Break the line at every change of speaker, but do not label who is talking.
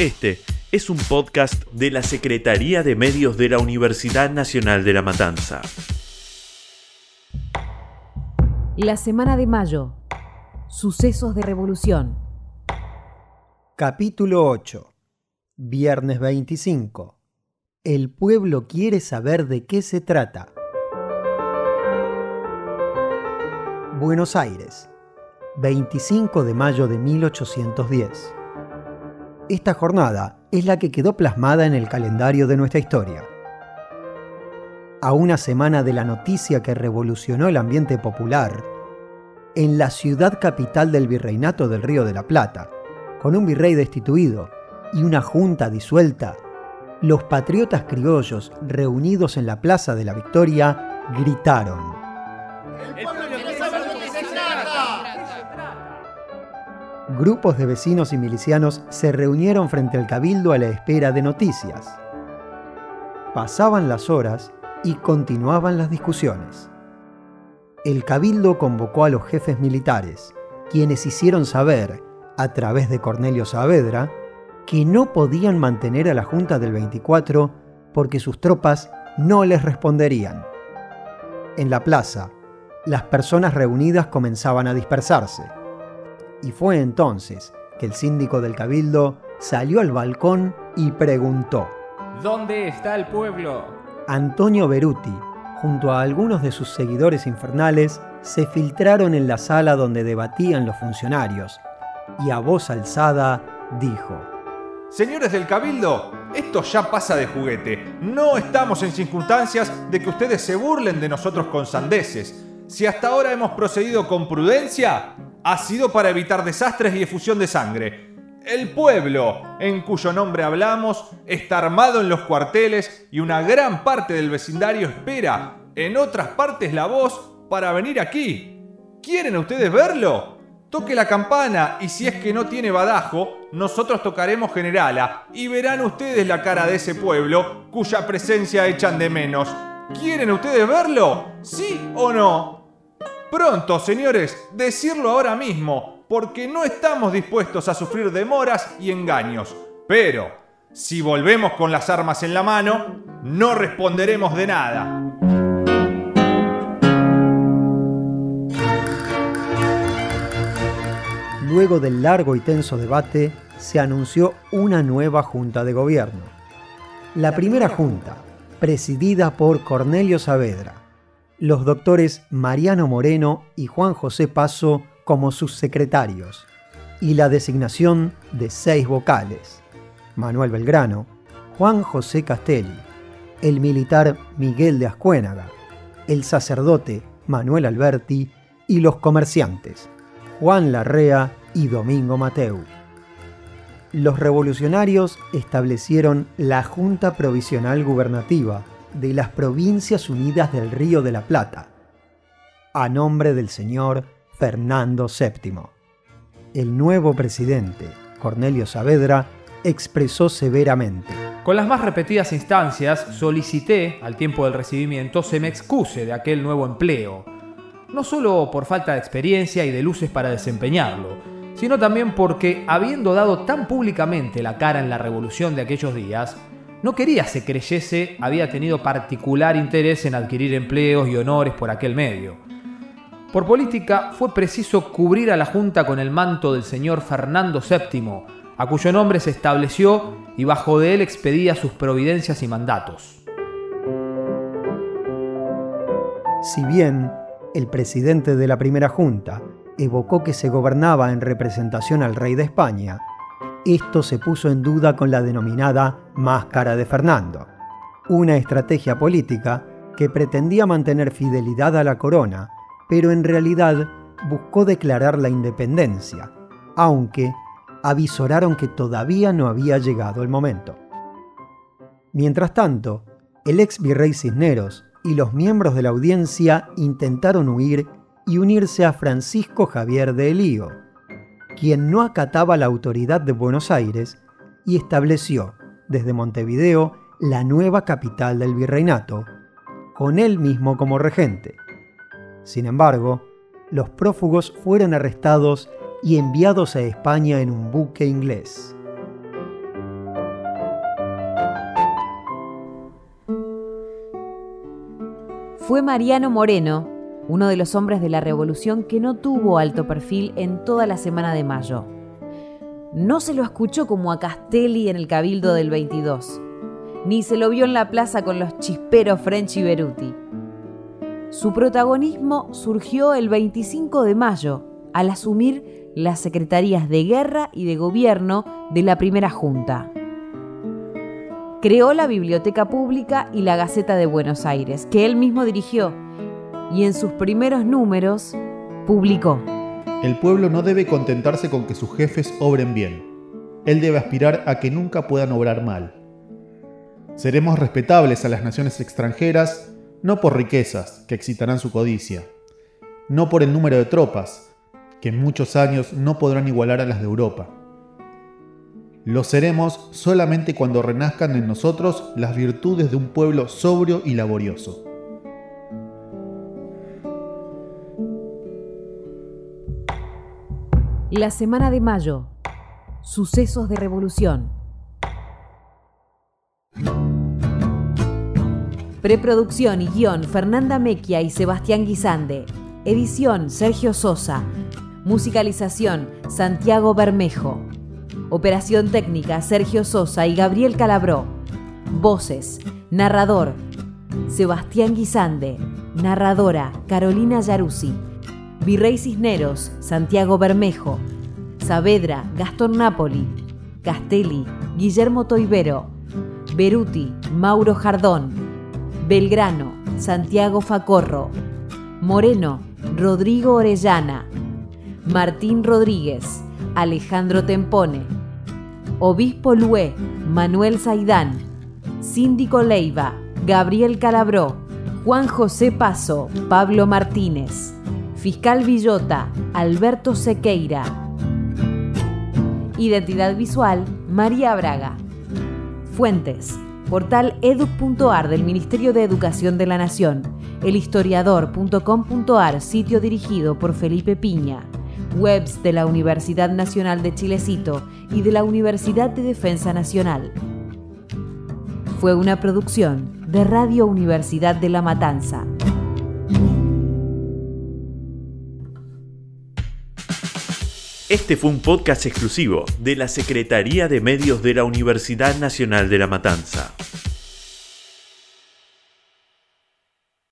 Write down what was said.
Este es un podcast de la Secretaría de Medios de la Universidad Nacional de La Matanza.
La semana de mayo. Sucesos de revolución.
Capítulo 8. Viernes 25. El pueblo quiere saber de qué se trata. Buenos Aires, 25 de mayo de 1810. Esta jornada es la que quedó plasmada en el calendario de nuestra historia. A una semana de la noticia que revolucionó el ambiente popular, en la ciudad capital del virreinato del Río de la Plata, con un virrey destituido y una junta disuelta, los patriotas criollos reunidos en la Plaza de la Victoria gritaron. Grupos de vecinos y milicianos se reunieron frente al cabildo a la espera de noticias. Pasaban las horas y continuaban las discusiones. El cabildo convocó a los jefes militares, quienes hicieron saber, a través de Cornelio Saavedra, que no podían mantener a la Junta del 24 porque sus tropas no les responderían. En la plaza, las personas reunidas comenzaban a dispersarse y fue entonces que el síndico del cabildo salió al balcón y preguntó,
¿Dónde está el pueblo?
Antonio Beruti, junto a algunos de sus seguidores infernales, se filtraron en la sala donde debatían los funcionarios y a voz alzada dijo,
Señores del Cabildo, esto ya pasa de juguete. No estamos en circunstancias de que ustedes se burlen de nosotros con sandeces. Si hasta ahora hemos procedido con prudencia, ha sido para evitar desastres y efusión de sangre. El pueblo, en cuyo nombre hablamos, está armado en los cuarteles y una gran parte del vecindario espera en otras partes la voz para venir aquí. ¿Quieren ustedes verlo? Toque la campana y si es que no tiene badajo, nosotros tocaremos generala y verán ustedes la cara de ese pueblo cuya presencia echan de menos. ¿Quieren ustedes verlo? ¿Sí o no? Pronto, señores, decirlo ahora mismo, porque no estamos dispuestos a sufrir demoras y engaños. Pero, si volvemos con las armas en la mano, no responderemos de nada.
Luego del largo y tenso debate, se anunció una nueva junta de gobierno. La primera junta, presidida por Cornelio Saavedra, los doctores Mariano Moreno y Juan José Paso como sus secretarios, y la designación de seis vocales, Manuel Belgrano, Juan José Castelli, el militar Miguel de Ascuénaga, el sacerdote Manuel Alberti y los comerciantes, Juan Larrea y Domingo Mateu. Los revolucionarios establecieron la Junta Provisional Gubernativa, de las Provincias Unidas del Río de la Plata, a nombre del señor Fernando VII. El nuevo presidente, Cornelio Saavedra, expresó severamente.
Con las más repetidas instancias, solicité, al tiempo del recibimiento, se me excuse de aquel nuevo empleo, no solo por falta de experiencia y de luces para desempeñarlo, sino también porque, habiendo dado tan públicamente la cara en la revolución de aquellos días, no quería se creyese había tenido particular interés en adquirir empleos y honores por aquel medio. Por política fue preciso cubrir a la Junta con el manto del señor Fernando VII, a cuyo nombre se estableció y bajo de él expedía sus providencias y mandatos.
Si bien el presidente de la primera Junta evocó que se gobernaba en representación al rey de España, esto se puso en duda con la denominada Máscara de Fernando, una estrategia política que pretendía mantener fidelidad a la corona, pero en realidad buscó declarar la independencia, aunque avisoraron que todavía no había llegado el momento. Mientras tanto, el ex virrey Cisneros y los miembros de la audiencia intentaron huir y unirse a Francisco Javier de Elío, quien no acataba la autoridad de Buenos Aires y estableció desde Montevideo la nueva capital del virreinato, con él mismo como regente. Sin embargo, los prófugos fueron arrestados y enviados a España en un buque inglés.
Fue Mariano Moreno uno de los hombres de la revolución que no tuvo alto perfil en toda la semana de mayo. No se lo escuchó como a Castelli en el Cabildo del 22, ni se lo vio en la plaza con los chisperos French y Beruti. Su protagonismo surgió el 25 de mayo, al asumir las secretarías de guerra y de gobierno de la primera junta. Creó la Biblioteca Pública y la Gaceta de Buenos Aires, que él mismo dirigió, y en sus primeros números publicó.
El pueblo no debe contentarse con que sus jefes obren bien. Él debe aspirar a que nunca puedan obrar mal. Seremos respetables a las naciones extranjeras no por riquezas que excitarán su codicia, no por el número de tropas, que en muchos años no podrán igualar a las de Europa. Lo seremos solamente cuando renazcan en nosotros las virtudes de un pueblo sobrio y laborioso.
La semana de mayo. Sucesos de revolución. Preproducción y guion Fernanda Mequia y Sebastián Guisande. Edición Sergio Sosa. Musicalización Santiago Bermejo. Operación técnica Sergio Sosa y Gabriel Calabró. Voces. Narrador Sebastián Guisande. Narradora Carolina Yaruzzi. Virrey Cisneros Santiago Bermejo. Saavedra Gastón Napoli. Castelli Guillermo Toibero. Beruti Mauro Jardón. Belgrano Santiago Facorro. Moreno Rodrigo Orellana. Martín Rodríguez, Alejandro Tempone, Obispo Lué, Manuel Zaidán, Síndico Leiva, Gabriel Calabró, Juan José Paso, Pablo Martínez, Fiscal Villota, Alberto Sequeira. Identidad visual, María Braga. Fuentes, portal edu.ar del Ministerio de Educación de la Nación, elhistoriador.com.ar, sitio dirigido por Felipe Piña webs de la Universidad Nacional de Chilecito y de la Universidad de Defensa Nacional. Fue una producción de Radio Universidad de La Matanza.
Este fue un podcast exclusivo de la Secretaría de Medios de la Universidad Nacional de La Matanza.